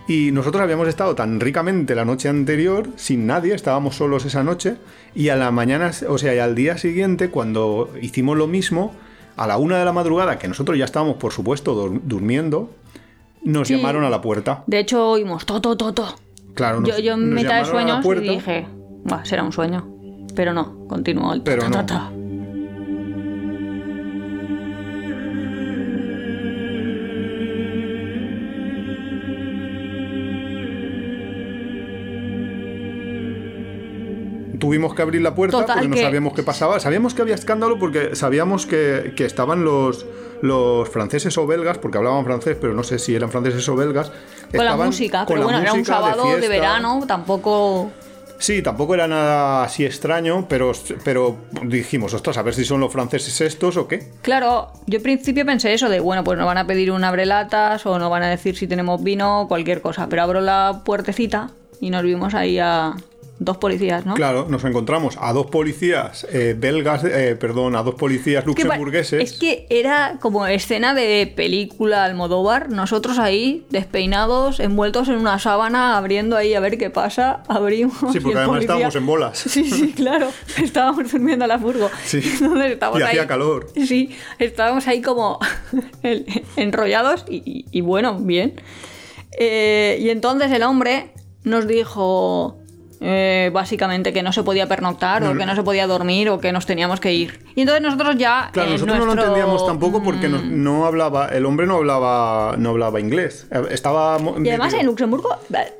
Speaker 1: Y nosotros habíamos estado tan ricamente la noche anterior, sin nadie, estábamos solos esa noche, y a la mañana, o sea, y al día siguiente, cuando hicimos lo mismo, a la una de la madrugada, que nosotros ya estábamos, por supuesto, dur- durmiendo, nos
Speaker 2: Sí.
Speaker 1: llamaron a la puerta.
Speaker 2: De hecho, oímos to, to, to, to.
Speaker 1: Claro, nos-
Speaker 2: yo, yo en mitad de sueños y dije, "Buah, será un sueño. Pero no, continuó el
Speaker 1: Pero
Speaker 2: ta, ta,
Speaker 1: no. Tuvimos que abrir la puerta
Speaker 2: Total,
Speaker 1: porque no
Speaker 2: que-
Speaker 1: sabíamos qué pasaba. Sabíamos que había escándalo porque sabíamos que, que estaban los, los franceses o belgas, porque hablaban francés, pero no sé si eran franceses o belgas.
Speaker 2: Con la música,
Speaker 1: con
Speaker 2: pero
Speaker 1: la
Speaker 2: bueno, era un
Speaker 1: música
Speaker 2: sábado de,
Speaker 1: fiesta.
Speaker 2: verano, tampoco.
Speaker 1: Sí, tampoco era nada así extraño, pero, pero dijimos, ostras, a ver si son los franceses estos o qué.
Speaker 2: Claro, yo al principio pensé eso de, bueno, pues nos van a pedir un abrelatas o nos van a decir si tenemos vino o cualquier cosa. Pero abro la puertecita y nos vimos ahí a dos policías, ¿no?
Speaker 1: Claro, nos encontramos a dos policías eh, belgas, eh, perdón, a dos policías luxemburgueses.
Speaker 2: Es que era como escena de película Almodóvar, nosotros ahí despeinados, envueltos en una sábana, abriendo ahí a ver qué pasa, abrimos.
Speaker 1: Sí,
Speaker 2: y
Speaker 1: porque
Speaker 2: el
Speaker 1: además
Speaker 2: policía-
Speaker 1: estábamos en bolas.
Speaker 2: Sí, sí, claro, estábamos durmiendo en la furgo.
Speaker 1: Sí.
Speaker 2: Entonces estábamos
Speaker 1: Y hacía calor.
Speaker 2: Sí, estábamos ahí como enrollados y, y- y bueno, bien. Eh, y entonces el hombre nos dijo eh, básicamente que no se podía pernoctar o que no se podía dormir o que nos teníamos que ir. Y entonces nosotros ya...
Speaker 1: Claro,
Speaker 2: en
Speaker 1: nosotros no lo entendíamos tampoco porque no,
Speaker 2: Mm.
Speaker 1: no hablaba, el hombre no hablaba, no hablaba inglés. Eh, Estaba
Speaker 2: Y además en Luxemburgo,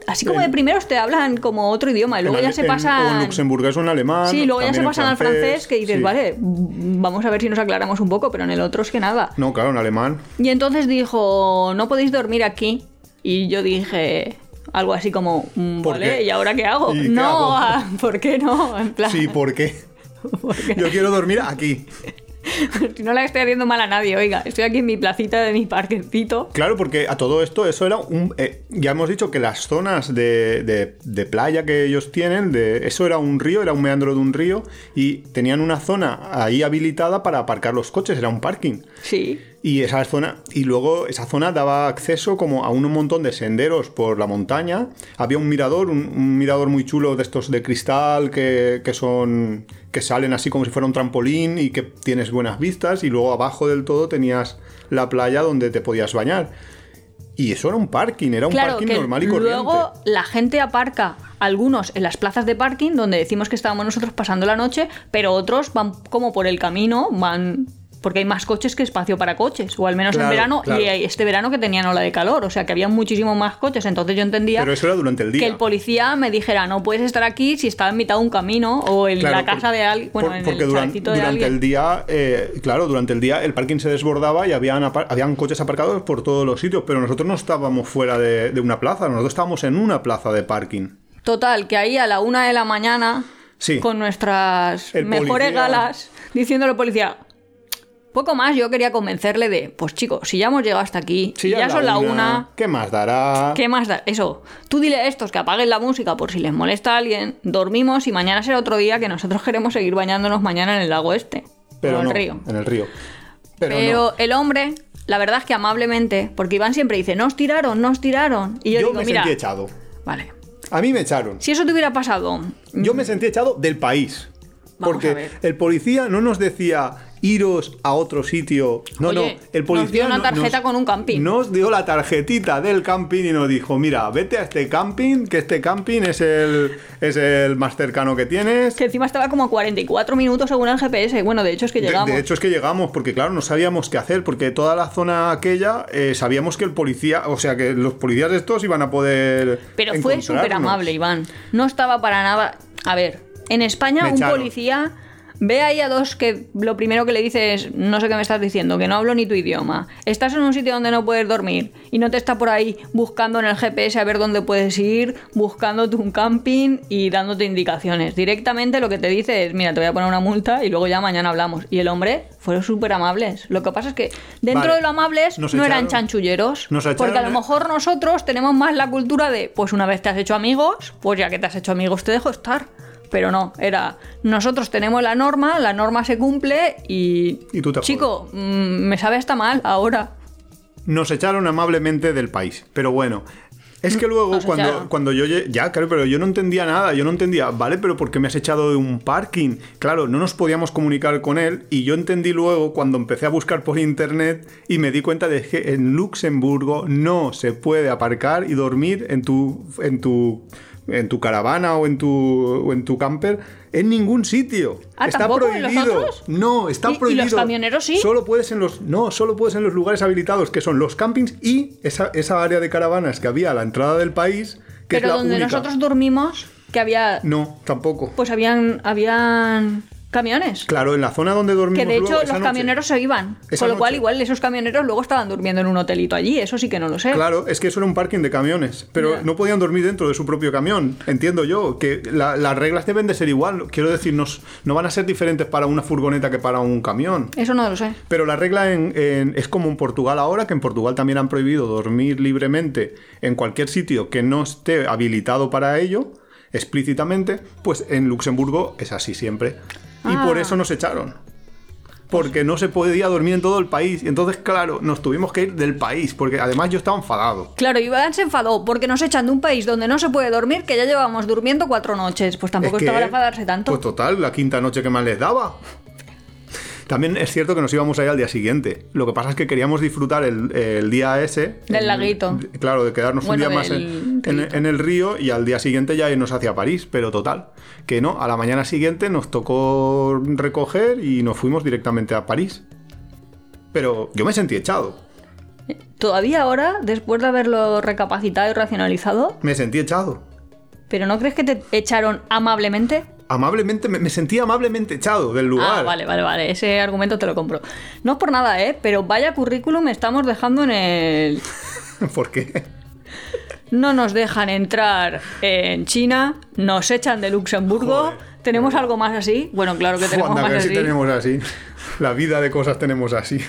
Speaker 2: así como de primeros te hablan como otro idioma y luego
Speaker 1: en
Speaker 2: ya se
Speaker 1: en-
Speaker 2: pasan...
Speaker 1: O en luxemburgués o en alemán.
Speaker 2: Sí, luego ya se pasan al francés que dices,
Speaker 1: sí.
Speaker 2: vale, vamos a ver si nos aclaramos un poco, pero en el otro es que nada.
Speaker 1: No, claro, en alemán.
Speaker 2: Y entonces dijo, no podéis dormir aquí. Y yo dije algo así como, "Mm,
Speaker 1: ¿Por
Speaker 2: vale? ¿y ahora qué hago?
Speaker 1: ¿Y qué
Speaker 2: no,
Speaker 1: hago?
Speaker 2: ah, ¿por qué no? En plan,
Speaker 1: Sí, ¿por qué? Yo quiero dormir aquí.
Speaker 2: si no la estoy haciendo mal a nadie, oiga, estoy aquí en mi placita de mi parquecito.
Speaker 1: Claro, porque a todo esto, eso era un. eh, ya hemos dicho que las zonas de, de- de playa que ellos tienen, de, eso era un río, era un meandro de un río, y tenían una zona ahí habilitada para aparcar los coches, era un parking.
Speaker 2: Sí.
Speaker 1: Y esa zona, y luego esa zona daba acceso como a un montón de senderos por la montaña. Había un mirador, un, un mirador muy chulo de estos de cristal que, que son. que salen así como si fuera un trampolín y que tienes buenas vistas. Y luego abajo del todo tenías la playa donde te podías bañar. Y eso era un parking, era un
Speaker 2: Claro,
Speaker 1: parking
Speaker 2: que
Speaker 1: normal y corriente.
Speaker 2: luego la gente aparca algunos en las plazas de parking donde decimos que estábamos nosotros pasando la noche, pero otros van como por el camino, van porque hay más coches que espacio para coches, o al menos
Speaker 1: Claro,
Speaker 2: en verano,
Speaker 1: claro.
Speaker 2: y este verano que tenían ola de calor, o sea que había muchísimo más coches, entonces yo entendía
Speaker 1: Pero eso era durante el día.
Speaker 2: que el policía me dijera, no puedes estar aquí si está en mitad de un camino o en
Speaker 1: Claro,
Speaker 2: la casa
Speaker 1: por-
Speaker 2: de alguien, bueno,
Speaker 1: por-
Speaker 2: en
Speaker 1: porque
Speaker 2: el
Speaker 1: duran-
Speaker 2: de
Speaker 1: durante
Speaker 2: alguien.
Speaker 1: el día, eh, claro, durante el día el parking se desbordaba y habían, habían coches aparcados por todos los sitios, pero nosotros no estábamos fuera de, de una plaza, nosotros estábamos en una plaza de parking.
Speaker 2: Total, que ahí a la una de la mañana,
Speaker 1: Sí.
Speaker 2: con nuestras
Speaker 1: El
Speaker 2: mejores
Speaker 1: policía-
Speaker 2: galas, diciéndole al policía, poco más yo quería convencerle de, pues chicos, si ya hemos llegado hasta aquí,
Speaker 1: Si
Speaker 2: ya,
Speaker 1: es
Speaker 2: son la una,
Speaker 1: ¿qué más dará?
Speaker 2: ¿qué más da? Eso, tú dile a estos que apaguen la música por si les molesta a alguien, dormimos y mañana será otro día que nosotros queremos seguir bañándonos mañana en el lago este,
Speaker 1: Pero
Speaker 2: o en
Speaker 1: no,
Speaker 2: el río.
Speaker 1: en el río. Pero,
Speaker 2: Pero,
Speaker 1: no.
Speaker 2: el hombre, la verdad es que amablemente, porque Iván siempre dice, no os tiraron, no os tiraron. Y yo,
Speaker 1: yo
Speaker 2: digo,
Speaker 1: me
Speaker 2: mira,
Speaker 1: sentí echado.
Speaker 2: vale,
Speaker 1: A mí me echaron.
Speaker 2: si eso te hubiera pasado,
Speaker 1: Yo me sentí echado del país.
Speaker 2: Vamos
Speaker 1: porque el policía no nos decía iros a otro sitio. No,
Speaker 2: Oye,
Speaker 1: no. El
Speaker 2: nos
Speaker 1: policía
Speaker 2: dio una tarjeta
Speaker 1: nos-
Speaker 2: con un camping.
Speaker 1: Nos dio la tarjetita del camping y nos dijo: Mira, vete a este camping, que este camping es el, es el más cercano que tienes.
Speaker 2: que encima estaba como a 44 minutos según el GPS. Bueno, de hecho es que llegamos.
Speaker 1: de hecho es que llegamos, porque claro, no sabíamos qué hacer, porque toda la zona aquella eh, sabíamos que el policía, o sea, que los policías estos iban a poder.
Speaker 2: Pero fue súper amable, Iván. No estaba para nada. A ver, en España
Speaker 1: Me
Speaker 2: un
Speaker 1: echaron.
Speaker 2: policía ve ahí a dos que lo primero que le dice es, no sé qué me estás diciendo, que no hablo ni tu idioma. Estás en un sitio donde no puedes dormir y no te está por ahí buscando en el GPS a ver dónde puedes ir, buscándote un camping y dándote indicaciones. Directamente lo que te dice es, mira, te voy a poner una multa y luego ya mañana hablamos. Y el hombre fueron súper amables. Lo que pasa es que dentro
Speaker 1: Vale.
Speaker 2: de lo amables
Speaker 1: Nos
Speaker 2: no eran chanchulleros.
Speaker 1: nos
Speaker 2: porque a lo mejor nosotros tenemos más la cultura de, pues una vez te has hecho amigos, pues ya que te has hecho amigos te dejo estar. Pero no, era, nosotros tenemos la norma, la norma se cumple y...
Speaker 1: Y tú te
Speaker 2: Chico, mm, me sabe hasta mal ahora.
Speaker 1: Nos echaron amablemente del país. Pero bueno, Es que luego cuando, cuando yo ya, claro, pero yo no entendía nada, yo no entendía, vale, pero ¿por qué me has echado de un parking? Claro, no nos podíamos comunicar con él y yo entendí luego cuando empecé a buscar por internet y me di cuenta de que en Luxemburgo no se puede aparcar y dormir en tu en tu en tu caravana o en tu o en tu camper en ningún sitio.
Speaker 2: Ah,
Speaker 1: está
Speaker 2: ¿tampoco en los
Speaker 1: prohibido.
Speaker 2: otros?
Speaker 1: No, está
Speaker 2: ¿Y- y los
Speaker 1: prohibido.
Speaker 2: camioneros sí?
Speaker 1: Solo puedes en los no, solo puedes en los lugares habilitados que son los campings y esa, esa área de caravanas que había a la entrada del país, que
Speaker 2: Pero
Speaker 1: es la
Speaker 2: donde
Speaker 1: única.
Speaker 2: nosotros dormimos, que había.
Speaker 1: No, tampoco.
Speaker 2: Pues habían. habían camiones.
Speaker 1: Claro, en la zona donde dormimos
Speaker 2: Que de hecho
Speaker 1: luego,
Speaker 2: los
Speaker 1: noche-
Speaker 2: camioneros se iban. Con lo cual,
Speaker 1: noche.
Speaker 2: igual esos camioneros luego estaban durmiendo en un hotelito allí. Eso sí que no lo sé.
Speaker 1: Claro, es que eso era un parking de camiones, pero no podían dormir dentro de su propio camión. Entiendo yo que la- las reglas deben de ser igual. Quiero decir, no van a ser diferentes para una furgoneta que para un camión.
Speaker 2: Eso no lo sé.
Speaker 1: Pero la regla en- en- es como en Portugal ahora, que en Portugal también han prohibido dormir libremente en cualquier sitio que no esté habilitado para ello, explícitamente, pues en Luxemburgo es así siempre. Y
Speaker 2: Ah.
Speaker 1: por eso nos echaron. Porque no se podía dormir en todo el país. Y entonces, claro, nos tuvimos que ir del país, porque además yo estaba enfadado.
Speaker 2: Claro, Iván se enfadó porque nos echan de un país donde no se puede dormir, que ya llevamos durmiendo cuatro noches. Pues tampoco
Speaker 1: Es que,
Speaker 2: estaba para enfadarse tanto.
Speaker 1: Pues total, la quinta noche que más les daba. También es cierto que nos íbamos a ir al día siguiente. Lo que pasa es que queríamos disfrutar el, el día ese.
Speaker 2: Del
Speaker 1: el-
Speaker 2: laguito.
Speaker 1: Claro, de quedarnos
Speaker 2: Bueno,
Speaker 1: un día más en- en el río y al día siguiente ya irnos hacia París. Pero total, que no, a la mañana siguiente nos tocó recoger y nos fuimos directamente a París. Pero yo me sentí echado.
Speaker 2: Todavía ahora, después de haberlo recapacitado y racionalizado,
Speaker 1: Me sentí echado.
Speaker 2: ¿pero no crees que te echaron amablemente?
Speaker 1: Amablemente, me, me sentí amablemente echado del lugar.
Speaker 2: Ah, vale, vale, vale. Ese argumento te lo compro. No es por nada, ¿eh? Pero vaya currículum estamos dejando en el...
Speaker 1: ¿Por qué?
Speaker 2: No nos dejan entrar en China, nos echan de Luxemburgo.
Speaker 1: Joder.
Speaker 2: ¿Tenemos algo más así? Bueno, claro que tenemos
Speaker 1: Anda,
Speaker 2: más así.
Speaker 1: sí tenemos así. La vida de cosas tenemos así.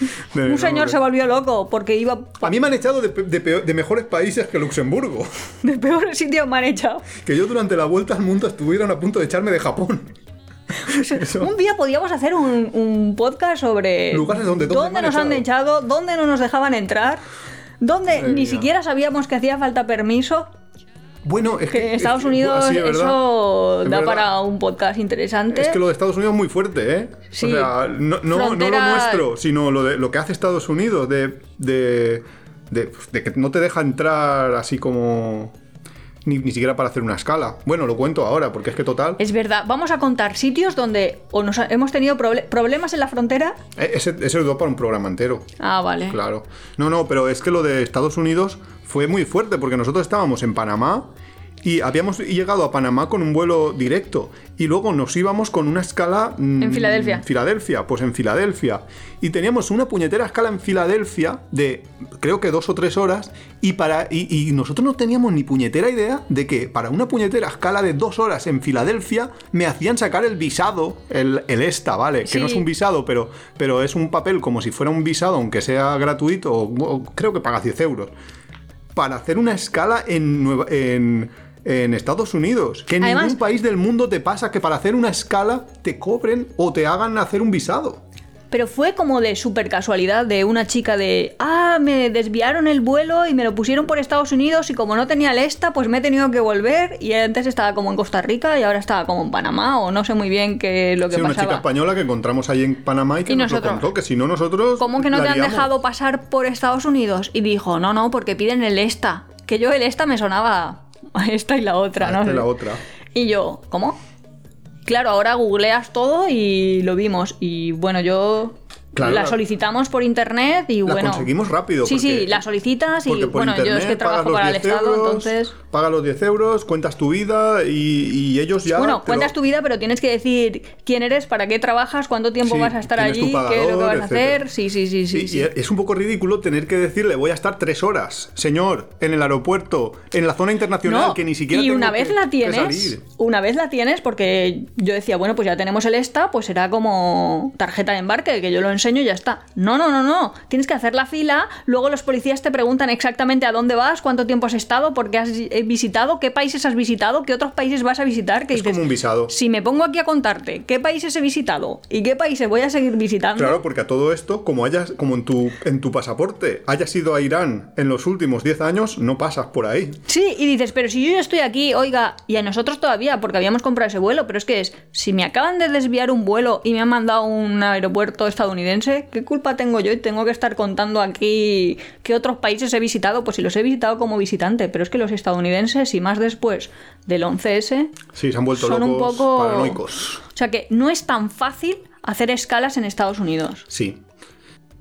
Speaker 2: Un señor se volvió loco porque iba
Speaker 1: A mí me han echado de, de peor- de mejores países que Luxemburgo.
Speaker 2: de peores sitios me han echado.
Speaker 1: Que yo durante la vuelta al mundo estuvieron a punto de echarme de Japón. Eso.
Speaker 2: Un día podíamos hacer un, un podcast sobre
Speaker 1: Lugares donde- ¿dónde me han
Speaker 2: nos han
Speaker 1: echado?
Speaker 2: echado, dónde no nos dejaban entrar, dónde
Speaker 1: Madre
Speaker 2: ni
Speaker 1: mía.
Speaker 2: siquiera sabíamos que hacía falta permiso.
Speaker 1: Bueno, es que.
Speaker 2: Estados
Speaker 1: es
Speaker 2: Unidos
Speaker 1: es
Speaker 2: eso
Speaker 1: Es
Speaker 2: da
Speaker 1: verdad.
Speaker 2: para un podcast interesante.
Speaker 1: Es que lo de Estados Unidos es muy fuerte, ¿eh?
Speaker 2: Sí.
Speaker 1: O sea, no, no, no lo nuestro, sino lo, de, lo que hace Estados Unidos, de, de, de, de que no te deja entrar así como... Ni, ni siquiera para hacer una escala. Bueno, lo cuento ahora, porque es que total...
Speaker 2: Es verdad, vamos a contar sitios donde o nos ha- hemos tenido proble- problemas en la frontera.
Speaker 1: eh, Ese, ese lo para un programa entero.
Speaker 2: Ah, vale.
Speaker 1: Claro. No, no, pero es que lo de Estados Unidos fue muy fuerte porque nosotros estábamos en Panamá y habíamos llegado a Panamá con un vuelo directo y luego nos íbamos con una escala mm,
Speaker 2: En Filadelfia.
Speaker 1: Filadelfia, pues en Filadelfia. Y teníamos una puñetera escala en Filadelfia de creo que dos o tres horas y para y, y nosotros no teníamos ni puñetera idea de que para una puñetera escala de dos horas en Filadelfia me hacían sacar el visado, el, el ESTA, ¿vale? Que no es un visado, pero, pero es un papel como si fuera un visado, aunque sea gratuito, o, o creo que paga 10 euros, para hacer una escala en, Nueva- en, en Estados Unidos. Que en
Speaker 2: Además-
Speaker 1: ningún país del mundo te pasa que para hacer una escala te cobren o te hagan hacer un visado.
Speaker 2: Pero fue como de súper casualidad de una chica de, ah, me desviaron el vuelo y me lo pusieron por Estados Unidos y como no tenía el ESTA, pues me he tenido que volver y antes estaba como en Costa Rica y ahora estaba como en Panamá o no sé muy bien qué lo que
Speaker 1: Sí, una
Speaker 2: pasaba.
Speaker 1: chica española que encontramos ahí en Panamá y que
Speaker 2: Y
Speaker 1: nos
Speaker 2: nosotros,
Speaker 1: lo contó, que si no nosotros...
Speaker 2: ¿Cómo que no te han
Speaker 1: liamos.
Speaker 2: dejado pasar por Estados Unidos? Y dijo, no, no, porque piden el ESTA. Que yo el ESTA me sonaba a esta y la otra,
Speaker 1: Ah,
Speaker 2: ¿no?
Speaker 1: esta y la otra.
Speaker 2: Y yo, ¿cómo? Claro, ahora googleas todo y lo vimos. Y bueno, yo
Speaker 1: Claro,
Speaker 2: la solicitamos por internet y
Speaker 1: La
Speaker 2: bueno.
Speaker 1: conseguimos rápido.
Speaker 2: Sí, sí, la solicitas y bueno, yo es
Speaker 1: internet
Speaker 2: que trabajo para el
Speaker 1: 10
Speaker 2: Estado,
Speaker 1: euros,
Speaker 2: entonces.
Speaker 1: Pagas los 10 euros, cuentas tu vida y, y ellos ya.
Speaker 2: Bueno, cuentas
Speaker 1: lo-
Speaker 2: tu vida, pero tienes que decir quién eres, para qué trabajas, cuánto tiempo
Speaker 1: Sí,
Speaker 2: vas a estar allí, qué es lo que vas a hacer. Sí, sí, sí, sí. Sí.
Speaker 1: y es un poco ridículo tener que decirle voy a estar tres horas, señor, en el aeropuerto, en la zona internacional,
Speaker 2: No,
Speaker 1: que ni siquiera
Speaker 2: y
Speaker 1: tengo
Speaker 2: una
Speaker 1: que-
Speaker 2: vez la tienes, una vez la tienes, porque yo decía, bueno, pues ya tenemos el ESTA, pues será como tarjeta de embarque, que yo lo enseño enseño y ya está. No, no, no, no. Tienes que hacer la fila, luego los policías te preguntan exactamente a dónde vas, cuánto tiempo has estado, por qué has eh, visitado, qué países has visitado, qué otros países vas a visitar. Que
Speaker 1: Es como un visado.
Speaker 2: Si me pongo aquí a contarte qué países he visitado y qué países voy a seguir visitando.
Speaker 1: Claro, porque a todo esto, como hayas, como en tu, en tu pasaporte hayas ido a Irán en los últimos 10 años, no pasas por ahí.
Speaker 2: Sí, y dices, pero si yo ya estoy aquí, oiga, y a nosotros todavía, porque habíamos comprado ese vuelo, pero es que es, si me acaban de desviar un vuelo y me han mandado a un aeropuerto estadounidense, ¿qué culpa tengo yo y tengo que estar contando aquí qué otros países he visitado? Pues si los he visitado como visitante, pero es que los estadounidenses, y más después del 11S,
Speaker 1: Sí, se han vuelto
Speaker 2: son un poco...
Speaker 1: paranoicos.
Speaker 2: O sea que no es tan fácil hacer escalas en Estados Unidos.
Speaker 1: Sí.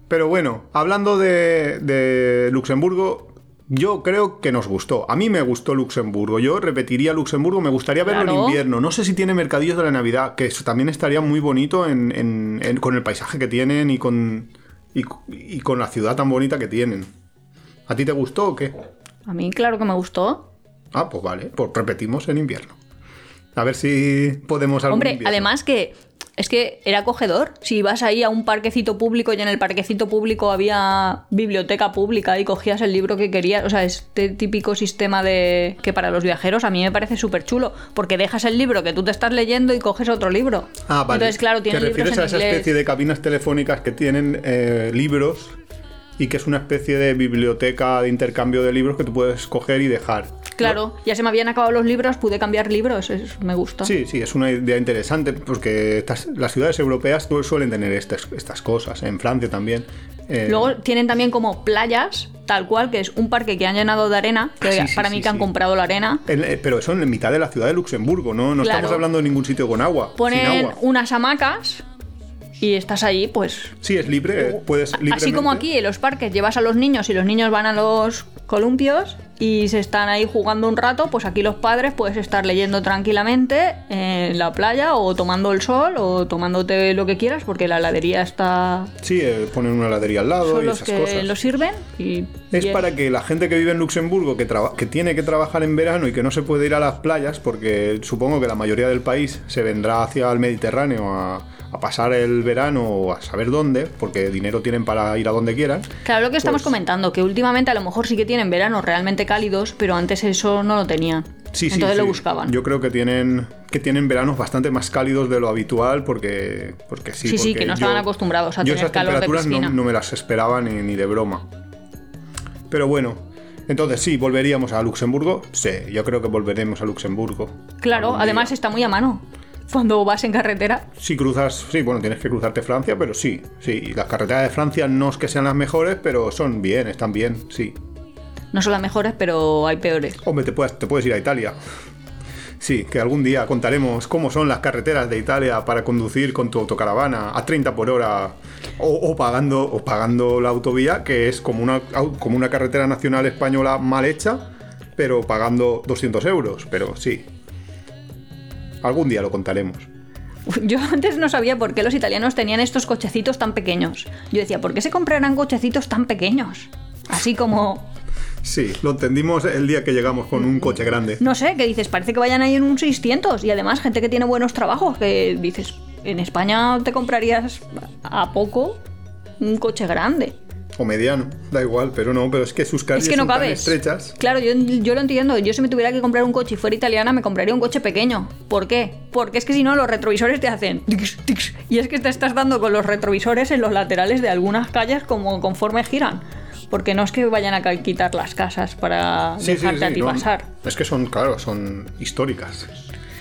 Speaker 1: Pero bueno, hablando de, de Luxemburgo, yo creo que nos gustó. A mí me gustó Luxemburgo. Yo repetiría Luxemburgo. Me gustaría verlo en invierno. No sé si tiene mercadillos de la Navidad, que eso también estaría muy bonito en- en- en- con el paisaje que tienen y con, y, y con la ciudad tan bonita que tienen. ¿A ti te gustó o qué?
Speaker 2: A mí, claro que me gustó.
Speaker 1: Ah, pues vale. Pues repetimos en invierno. A ver si podemos algún
Speaker 2: Hombre,
Speaker 1: invierno.
Speaker 2: además que es que era acogedor. Si vas ahí a un parquecito público y en el parquecito público había biblioteca pública y cogías el libro que querías, o sea, este típico sistema de que para los viajeros a mí me parece súper chulo, porque dejas el libro que tú te estás leyendo y coges otro libro.
Speaker 1: Ah, vale.
Speaker 2: Entonces, claro,
Speaker 1: ¿Te refieres a esa
Speaker 2: inglés.
Speaker 1: especie de cabinas telefónicas que tienen eh, libros y que es una especie de biblioteca de intercambio de libros que tú puedes coger y dejar?
Speaker 2: Claro, ya se me habían acabado los libros, pude cambiar libros, es- me gusta.
Speaker 1: Sí, sí, es una idea interesante porque estas- las ciudades europeas su- suelen tener estas, estas cosas, en Francia también. eh,
Speaker 2: Luego tienen también como playas, tal cual, que es un parque que han llenado de arena, que
Speaker 1: Ah, sí, sí,
Speaker 2: para
Speaker 1: sí,
Speaker 2: mí que han comprado la arena.
Speaker 1: en- eh, pero eso en mitad de la ciudad de Luxemburgo, ¿no? No
Speaker 2: Claro.
Speaker 1: estamos hablando de ningún sitio con agua. sin
Speaker 2: Ponen
Speaker 1: agua.
Speaker 2: unas hamacas y estás allí, pues
Speaker 1: Sí, es libre, eh, puedes
Speaker 2: Así como aquí en los parques llevas a los niños y los niños van a los columpios y se están ahí jugando un rato, pues aquí los padres puedes estar leyendo tranquilamente en la playa o tomando el sol o tomándote lo que quieras porque la heladería está...
Speaker 1: Sí, eh, ponen una heladería al lado
Speaker 2: Son
Speaker 1: y
Speaker 2: los
Speaker 1: esas
Speaker 2: que
Speaker 1: cosas.
Speaker 2: lo sirven y...
Speaker 1: Es
Speaker 2: y
Speaker 1: para que la gente que vive en Luxemburgo, que, que tiene que trabajar en verano y que no se puede ir a las playas, porque supongo que la mayoría del país se vendrá hacia el Mediterráneo a, a pasar el verano o a saber dónde, porque dinero tienen para ir a donde quieran.
Speaker 2: Claro, lo que estamos
Speaker 1: Pues-
Speaker 2: comentando, que últimamente a lo mejor sí que tienen veranos realmente cálidos, pero antes eso no lo tenían.
Speaker 1: Sí, sí,
Speaker 2: Entonces lo
Speaker 1: sí.
Speaker 2: buscaban.
Speaker 1: Yo creo que tienen que tienen veranos bastante más cálidos de lo habitual porque porque sí.
Speaker 2: Sí, sí,
Speaker 1: porque
Speaker 2: que no estaban acostumbrados a
Speaker 1: yo
Speaker 2: tener
Speaker 1: esas
Speaker 2: calor de
Speaker 1: temperaturas no,
Speaker 2: piscina.
Speaker 1: no me las esperaba ni, ni de broma. Pero bueno, entonces sí, volveríamos a Luxemburgo. Sí, yo creo que volveremos a Luxemburgo.
Speaker 2: Claro, además
Speaker 1: día.
Speaker 2: está muy a mano. Cuando vas en carretera,
Speaker 1: Si cruzas, sí, bueno, tienes que cruzarte Francia, pero sí, sí. Las carreteras de Francia no es que sean las mejores, pero son bien, están bien, sí.
Speaker 2: no son las mejores, pero hay peores.
Speaker 1: Hombre, te puedes, te puedes ir a Italia. Sí, que algún día contaremos cómo son las carreteras de Italia para conducir con tu autocaravana a 30 por hora o, o pagando, o pagando la autovía, que es como una, como una carretera nacional española mal hecha, pero pagando 200 euros. Pero sí, algún día lo contaremos.
Speaker 2: Yo antes no sabía por qué los italianos tenían estos cochecitos tan pequeños. Yo decía, ¿por qué se comprarán cochecitos tan pequeños? Así como,
Speaker 1: Sí, lo entendimos el día que llegamos con un coche grande.
Speaker 2: no sé, que dices, parece que vayan ahí en un 600 y además gente que tiene buenos trabajos, que dices, en España te comprarías a poco un coche grande.
Speaker 1: O mediano, da igual, pero no, pero es que sus calles
Speaker 2: Es que no
Speaker 1: son tan estrechas.
Speaker 2: Claro, yo, yo lo entiendo. Yo si me tuviera que comprar un coche y fuera italiana, me compraría un coche pequeño. ¿Por qué? Porque es que si no, los retrovisores te hacen... tix, tix, y es que te estás dando con los retrovisores en los laterales de algunas calles como conforme giran. Porque no es que vayan a quitar las casas para
Speaker 1: Sí, sí,
Speaker 2: dejarte
Speaker 1: sí,
Speaker 2: a ti
Speaker 1: no,
Speaker 2: pasar.
Speaker 1: Es que son, claro, son históricas.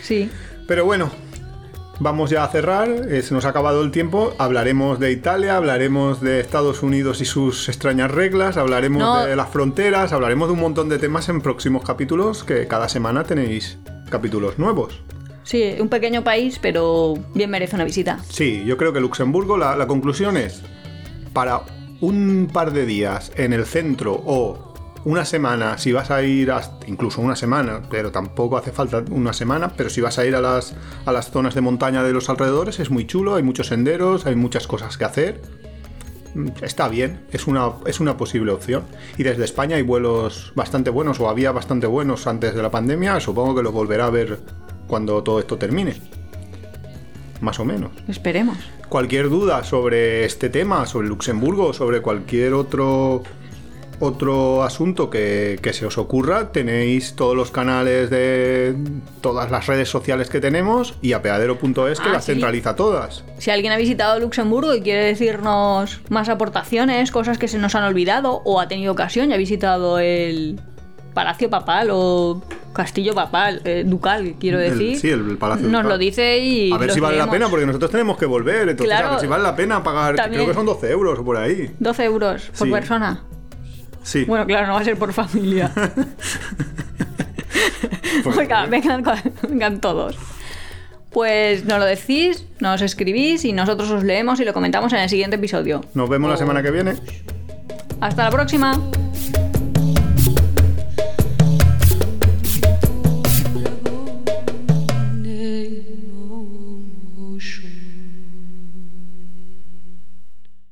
Speaker 2: Sí.
Speaker 1: Pero bueno, vamos ya a cerrar. eh, se nos ha acabado el tiempo. Hablaremos de Italia, hablaremos de Estados Unidos y sus extrañas reglas, hablaremos
Speaker 2: No.
Speaker 1: de las fronteras, hablaremos de un montón de temas en próximos capítulos, que cada semana tenéis capítulos nuevos.
Speaker 2: Sí, un pequeño país, pero bien merece una visita.
Speaker 1: Sí, yo creo que Luxemburgo, la, la conclusión es, para un par de días en el centro o una semana, si vas a ir, hasta- incluso una semana, pero tampoco hace falta una semana, pero si vas a ir a las, a las zonas de montaña de los alrededores, es muy chulo, hay muchos senderos, hay muchas cosas que hacer. Mm, Está bien, es una, es una posible opción. Y desde España hay vuelos bastante buenos, o había bastante buenos antes de la pandemia, supongo que lo volverá a ver cuando todo esto termine. más o menos.
Speaker 2: Esperemos.
Speaker 1: Cualquier duda sobre este tema, sobre Luxemburgo, sobre cualquier otro otro asunto que, que se os ocurra, tenéis todos los canales de todas las redes sociales que tenemos y apeadero.es que
Speaker 2: Ah,
Speaker 1: las
Speaker 2: sí.
Speaker 1: centraliza todas.
Speaker 2: Si alguien ha visitado Luxemburgo y quiere decirnos más aportaciones, cosas que se nos han olvidado, o ha tenido ocasión y ha visitado el Palacio Papal o Castillo Papal, eh, Ducal, quiero
Speaker 1: El-
Speaker 2: decir.
Speaker 1: sí, el Palacio
Speaker 2: Nos
Speaker 1: Ducal.
Speaker 2: lo dice y.
Speaker 1: A ver si vale la pena, porque nosotros tenemos que volver. Entonces,
Speaker 2: Claro.
Speaker 1: a ver si vale la pena pagar. Creo que son 12 euros o por ahí.
Speaker 2: 12 euros por
Speaker 1: Sí.
Speaker 2: persona.
Speaker 1: Sí.
Speaker 2: Bueno, claro, no va a ser por familia.
Speaker 1: Pues,
Speaker 2: Oiga, vengan, cua- vengan todos. Pues nos lo decís, nos escribís y nosotros os leemos y lo comentamos en el siguiente episodio.
Speaker 1: Nos vemos la semana que viene.
Speaker 2: Hasta la próxima.